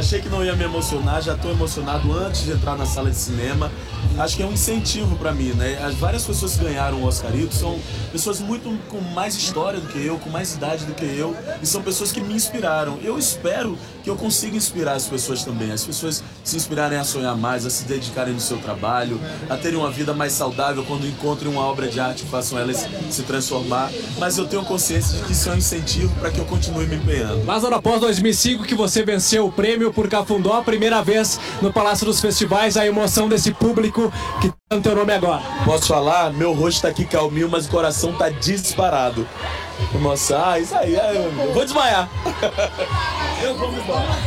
Achei que não ia me emocionar, já estou emocionado antes de entrar na sala de cinema. Acho que é um incentivo para mim, né? As várias pessoas que ganharam o Oscarito são pessoas muito com mais história do que eu, com mais idade do que eu, e são pessoas que me inspiraram. Eu espero que eu consiga inspirar as pessoas também, as pessoas se inspirarem a sonhar mais, a se dedicarem no seu trabalho, a terem uma vida mais saudável quando encontrem uma obra de arte que façam elas se transformar. Mas eu tenho consciência de que isso é um incentivo para que eu continue me empenhando. Lázaro, após 2005 que você venceu o prêmio por Cafundó, a primeira vez no Palácio dos Festivais, a emoção desse público que tá no teu nome agora. Posso falar? Meu rosto tá aqui calminho, mas o coração tá disparado. Nossa, ah, isso aí, eu vou desmaiar. Eu vou embora.